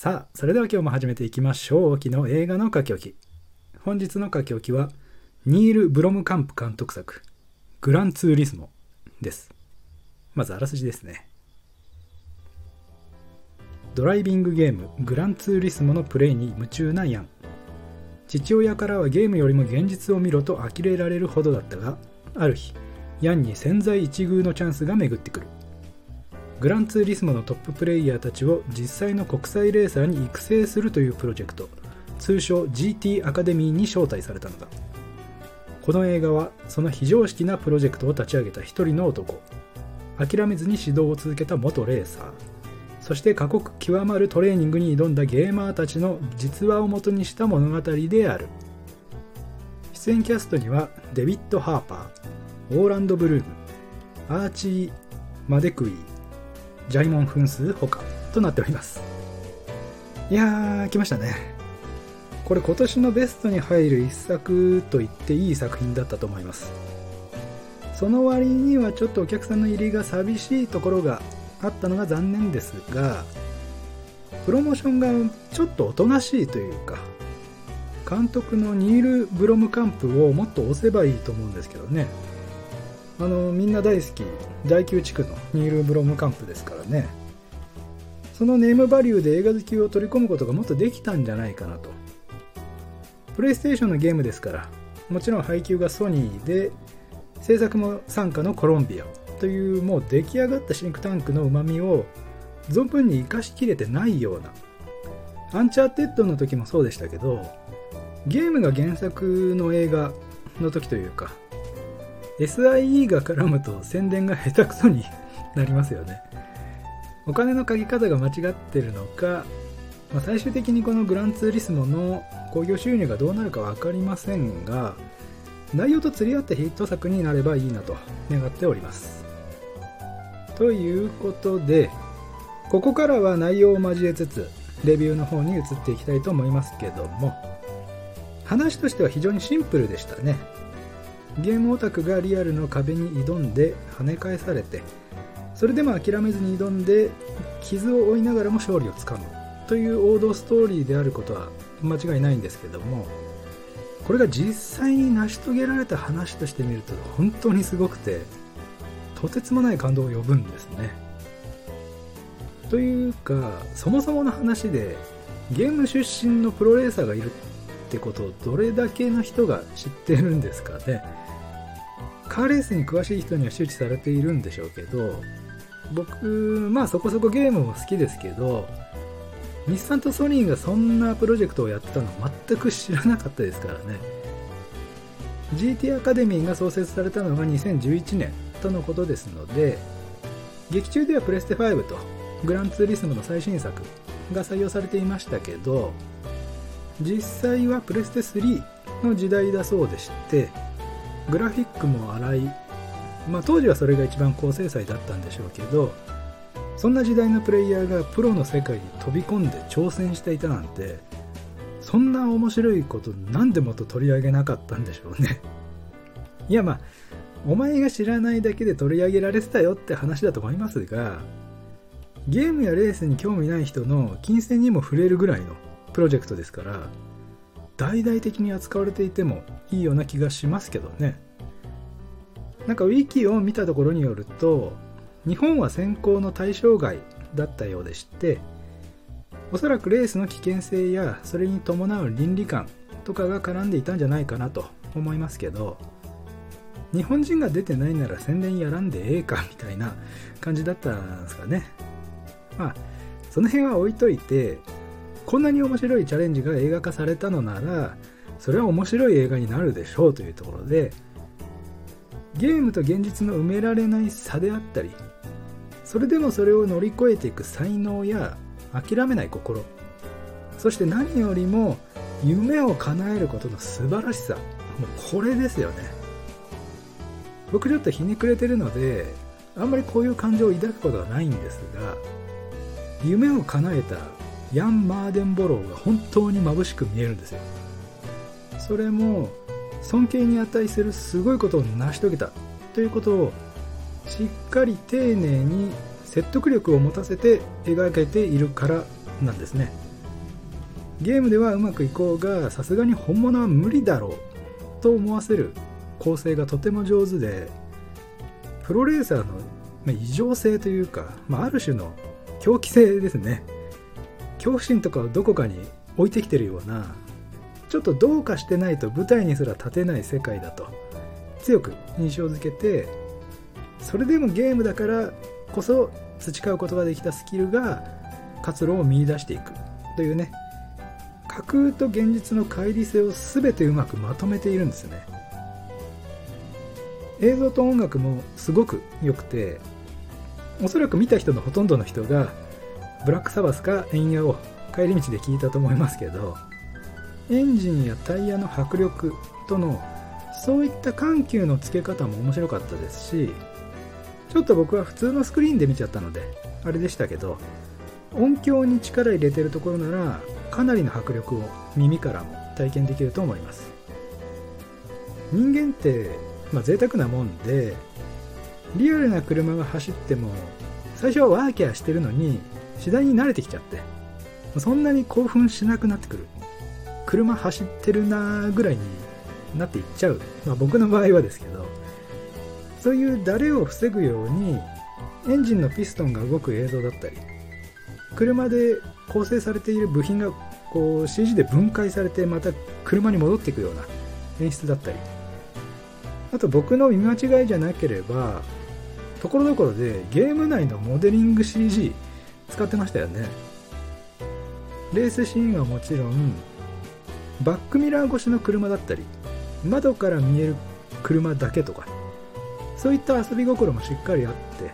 さあ、それでは今日も始めていきましょう。昨日映画の書き置き。本日の書き置きは、ニール・ブロムカンプ監督作、グランツーリスモです。まずあらすじですね。ドライビングゲーム、グランツーリスモのプレイに夢中なヤン。父親からはゲームよりも現実を見ろと呆れられるほどだったが、ある日、ヤンに千載一遇のチャンスが巡ってくる。グランツーリスモのトッププレイヤーたちを実際の国際レーサーに育成するというプロジェクト。通称 GT アカデミーに招待されたのだ。この映画はその非常識なプロジェクトを立ち上げた一人の男。諦めずに指導を続けた元レーサー。そして過酷極まるトレーニングに挑んだゲーマーたちの実話をもとにした物語である。出演キャストにはデビッド・ハーパーオーランド・ブルームアーチー・マデクイー。ジャイモン分数ほかとなっております。いやー来ましたね。これ今年のベストに入る一作と言っていい作品だったと思います。その割にはちょっとお客さんの入りが寂しいところがあったのが残念ですがプロモーションがちょっとおとなしいというか監督のニール・ブロムカンプをもっと押せばいいと思うんですけどね。あのみんな大好き第9地区のニール・ブロムカンプですからね。そのネームバリューで映画好きを取り込むことがもっとできたんじゃないかなと。プレイステーションのゲームですからもちろん配給がソニーで制作も傘下のコロンビアというもう出来上がったシンクタンクのうまみを存分に生かしきれてないようなアンチャーテッドの時もそうでしたけどゲームが原作の映画の時というか SIE が絡むと宣伝が下手くそに なりますよね。お金のかけ方が間違ってるのか、まあ、最終的にこのグランツーリスモの興行収入がどうなるか分かりませんが内容と釣り合ったヒット作になればいいなと願っております。ということでここからは内容を交えつつレビューの方に移っていきたいと思いますけども話としては非常にシンプルでしたね。ゲームオタクがリアルの壁に挑んで跳ね返されてそれでも諦めずに挑んで傷を負いながらも勝利をつかむという王道ストーリーであることは間違いないんですけどもこれが実際に成し遂げられた話として見ると本当にすごくてとてつもない感動を呼ぶんですね。というかそもそもの話でゲーム出身のプロレーサーがいるってことをどれだけの人が知ってるんですかね。カーレースに詳しい人には周知されているんでしょうけど僕まあそこそこゲームも好きですけど日産とソニーがそんなプロジェクトをやってたの全く知らなかったですからね。GT アカデミーが創設されたのが2011年とのことですので劇中ではプレステ5とグランツーリスモの最新作が採用されていましたけど実際はプレステ3の時代だそうでしてグラフィックも荒い、まあ、当時はそれが一番高精細だったんでしょうけどそんな時代のプレイヤーがプロの世界に飛び込んで挑戦していたなんてそんな面白いこと何でもと取り上げなかったんでしょうね。いやまあお前が知らないだけで取り上げられてたよって話だと思いますがゲームやレースに興味ない人の金銭にも触れるぐらいのプロジェクトですから大々的に扱われていてもいいような気がしますけどね。なんかウィキを見たところによると日本は先行の対象外だったようでしておそらくレースの危険性やそれに伴う倫理観とかが絡んでいたんじゃないかなと思いますけど日本人が出てないなら宣伝やらんでええかみたいな感じだったんですかね。まあその辺は置いといてこんなに面白いチャレンジが映画化されたのならそれは面白い映画になるでしょうというところでゲームと現実の埋められない差であったりそれでもそれを乗り越えていく才能や諦めない心そして何よりも夢を叶えることの素晴らしさもうこれですよね。僕ちょっとひねくれてるのであんまりこういう感情を抱くことはないんですが夢を叶えたヤン・マーデンボローが本当に眩しく見えるんですよ。それも尊敬に値するすごいことを成し遂げたということをしっかり丁寧に説得力を持たせて描けているからなんですね。ゲームではうまくいこうがさすがに本物は無理だろうと思わせる構成がとても上手でプロレーサーの異常性というか、まあ、ある種の狂気性ですね。恐怖心とかをどこかに置いてきてるようなちょっとどうかしてないと舞台にすら立てない世界だと強く印象づけてそれでもゲームだからこそ培うことができたスキルが活路を見いだしていく。というね。架空と現実の乖離性を全てうまくまとめているんですね。映像と音楽もすごく良くておそらく見た人のほとんどの人がブラックサバスかエンヤを帰り道で聞いたと思いますけどエンジンやタイヤの迫力とのそういった緩急のつけ方も面白かったですしちょっと僕は普通のスクリーンで見ちゃったのであれでしたけど音響に力入れてるところならかなりの迫力を耳からも体験できると思います。人間って、まあ、贅沢なもんでリアルな車が走っても最初はワーキャーしてるのに次第に慣れてきちゃって。そんなに興奮しなくなってくる。車走ってるなぐらいになっていっちゃう、まあ、僕の場合はですけど。そういうダレを防ぐようにエンジンのピストンが動く映像だったり車で構成されている部品がこう CG で分解されてまた車に戻っていくような演出だったり。あと僕の見間違いじゃなければところどころでゲーム内のモデリング CG 使ってましたよね。レースシーンはもちろんバックミラー越しの車だったり窓から見える車だけとかそういった遊び心もしっかりあって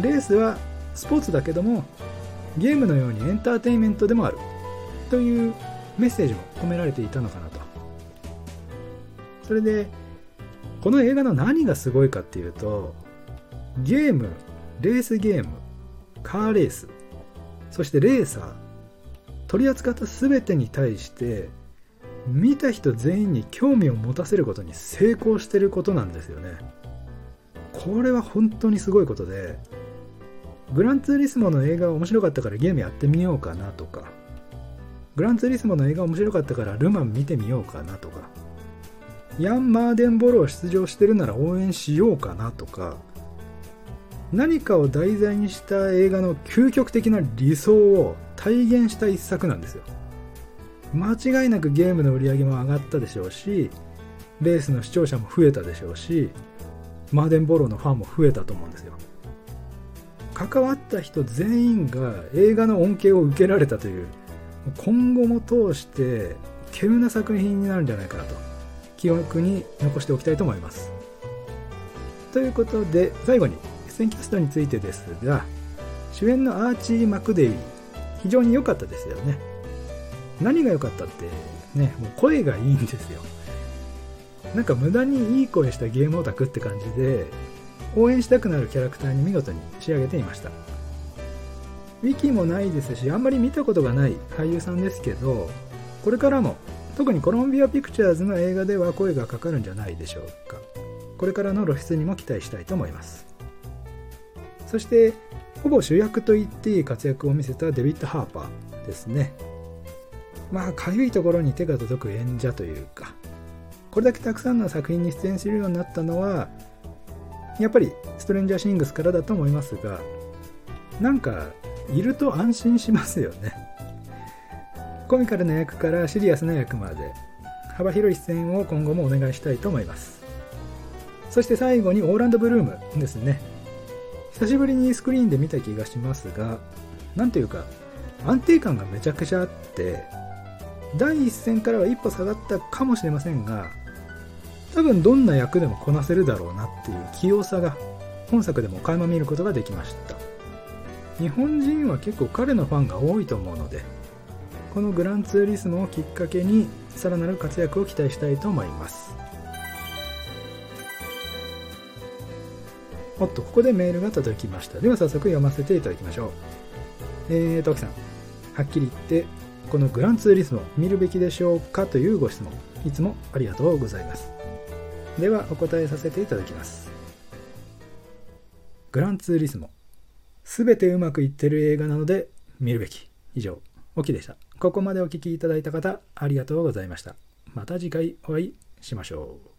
レースはスポーツだけどもゲームのようにエンターテインメントでもあるというメッセージも込められていたのかなと。それでこの映画の何がすごいかっていうとゲームレースゲームカーレース。そしてレーサー。取り扱った全てに対して見た人全員に興味を持たせることに成功してることなんですよね。これは本当にすごいことでグランツーリスモの映画面白かったからゲームやってみようかなとかグランツーリスモの映画面白かったからルマン見てみようかなとかヤン・マーデンボロー出場してるなら応援しようかなとか何かを題材にした映画の究極的な理想を体現した一作なんですよ。間違いなくゲームの売り上げも上がったでしょうしレースの視聴者も増えたでしょうしマーデンボローのファンも増えたと思うんですよ。関わった人全員が映画の恩恵を受けられたという今後も通して稀有な作品になるんじゃないかなと記憶に残しておきたいと思います。ということで最後に演キャストについてですが主演のアーチー・マクデイ非常に良かったですよね。何が良かったってねもう声がいいんですよ。なんか無駄にいい声したゲームオタクって感じで応援したくなるキャラクターに見事に仕上げていました。ウィキもないですしあんまり見たことがない俳優さんですけどこれからも特にコロンビアピクチャーズの映画では声がかかるんじゃないでしょうか。これからの露出にも期待したいと思います。そしてほぼ主役と言っていい活躍を見せたデビッド・ハーパーですね。まあかゆいところに手が届く演者というかこれだけたくさんの作品に出演するようになったのはやっぱりストレンジャーシングスからだと思いますがなんかいると安心しますよね。コミカルな役からシリアスな役まで幅広い出演を今後もお願いしたいと思います。そして最後にオーランド・ブルームですね。久しぶりにスクリーンで見た気がしますがなんというか安定感がめちゃくちゃあって第一線からは一歩下がったかもしれませんが多分どんな役でもこなせるだろうなっていう器用さが本作でも垣間見ることができました。日本人は結構彼のファンが多いと思うのでこのグランツーリスモをきっかけにさらなる活躍を期待したいと思います。おっとここでメールが届きました。では早速読ませていただきましょう。えーと、きさん。はっきり言ってこのグランツーリスモ見るべきでしょうかというご質問。いつもありがとうございます。ではお答えさせていただきます。グランツーリスモ。すべてうまくいってる映画なので見るべき。以上オキでした。ここまでお聴きいただいた方ありがとうございました。また次回お会いしましょう。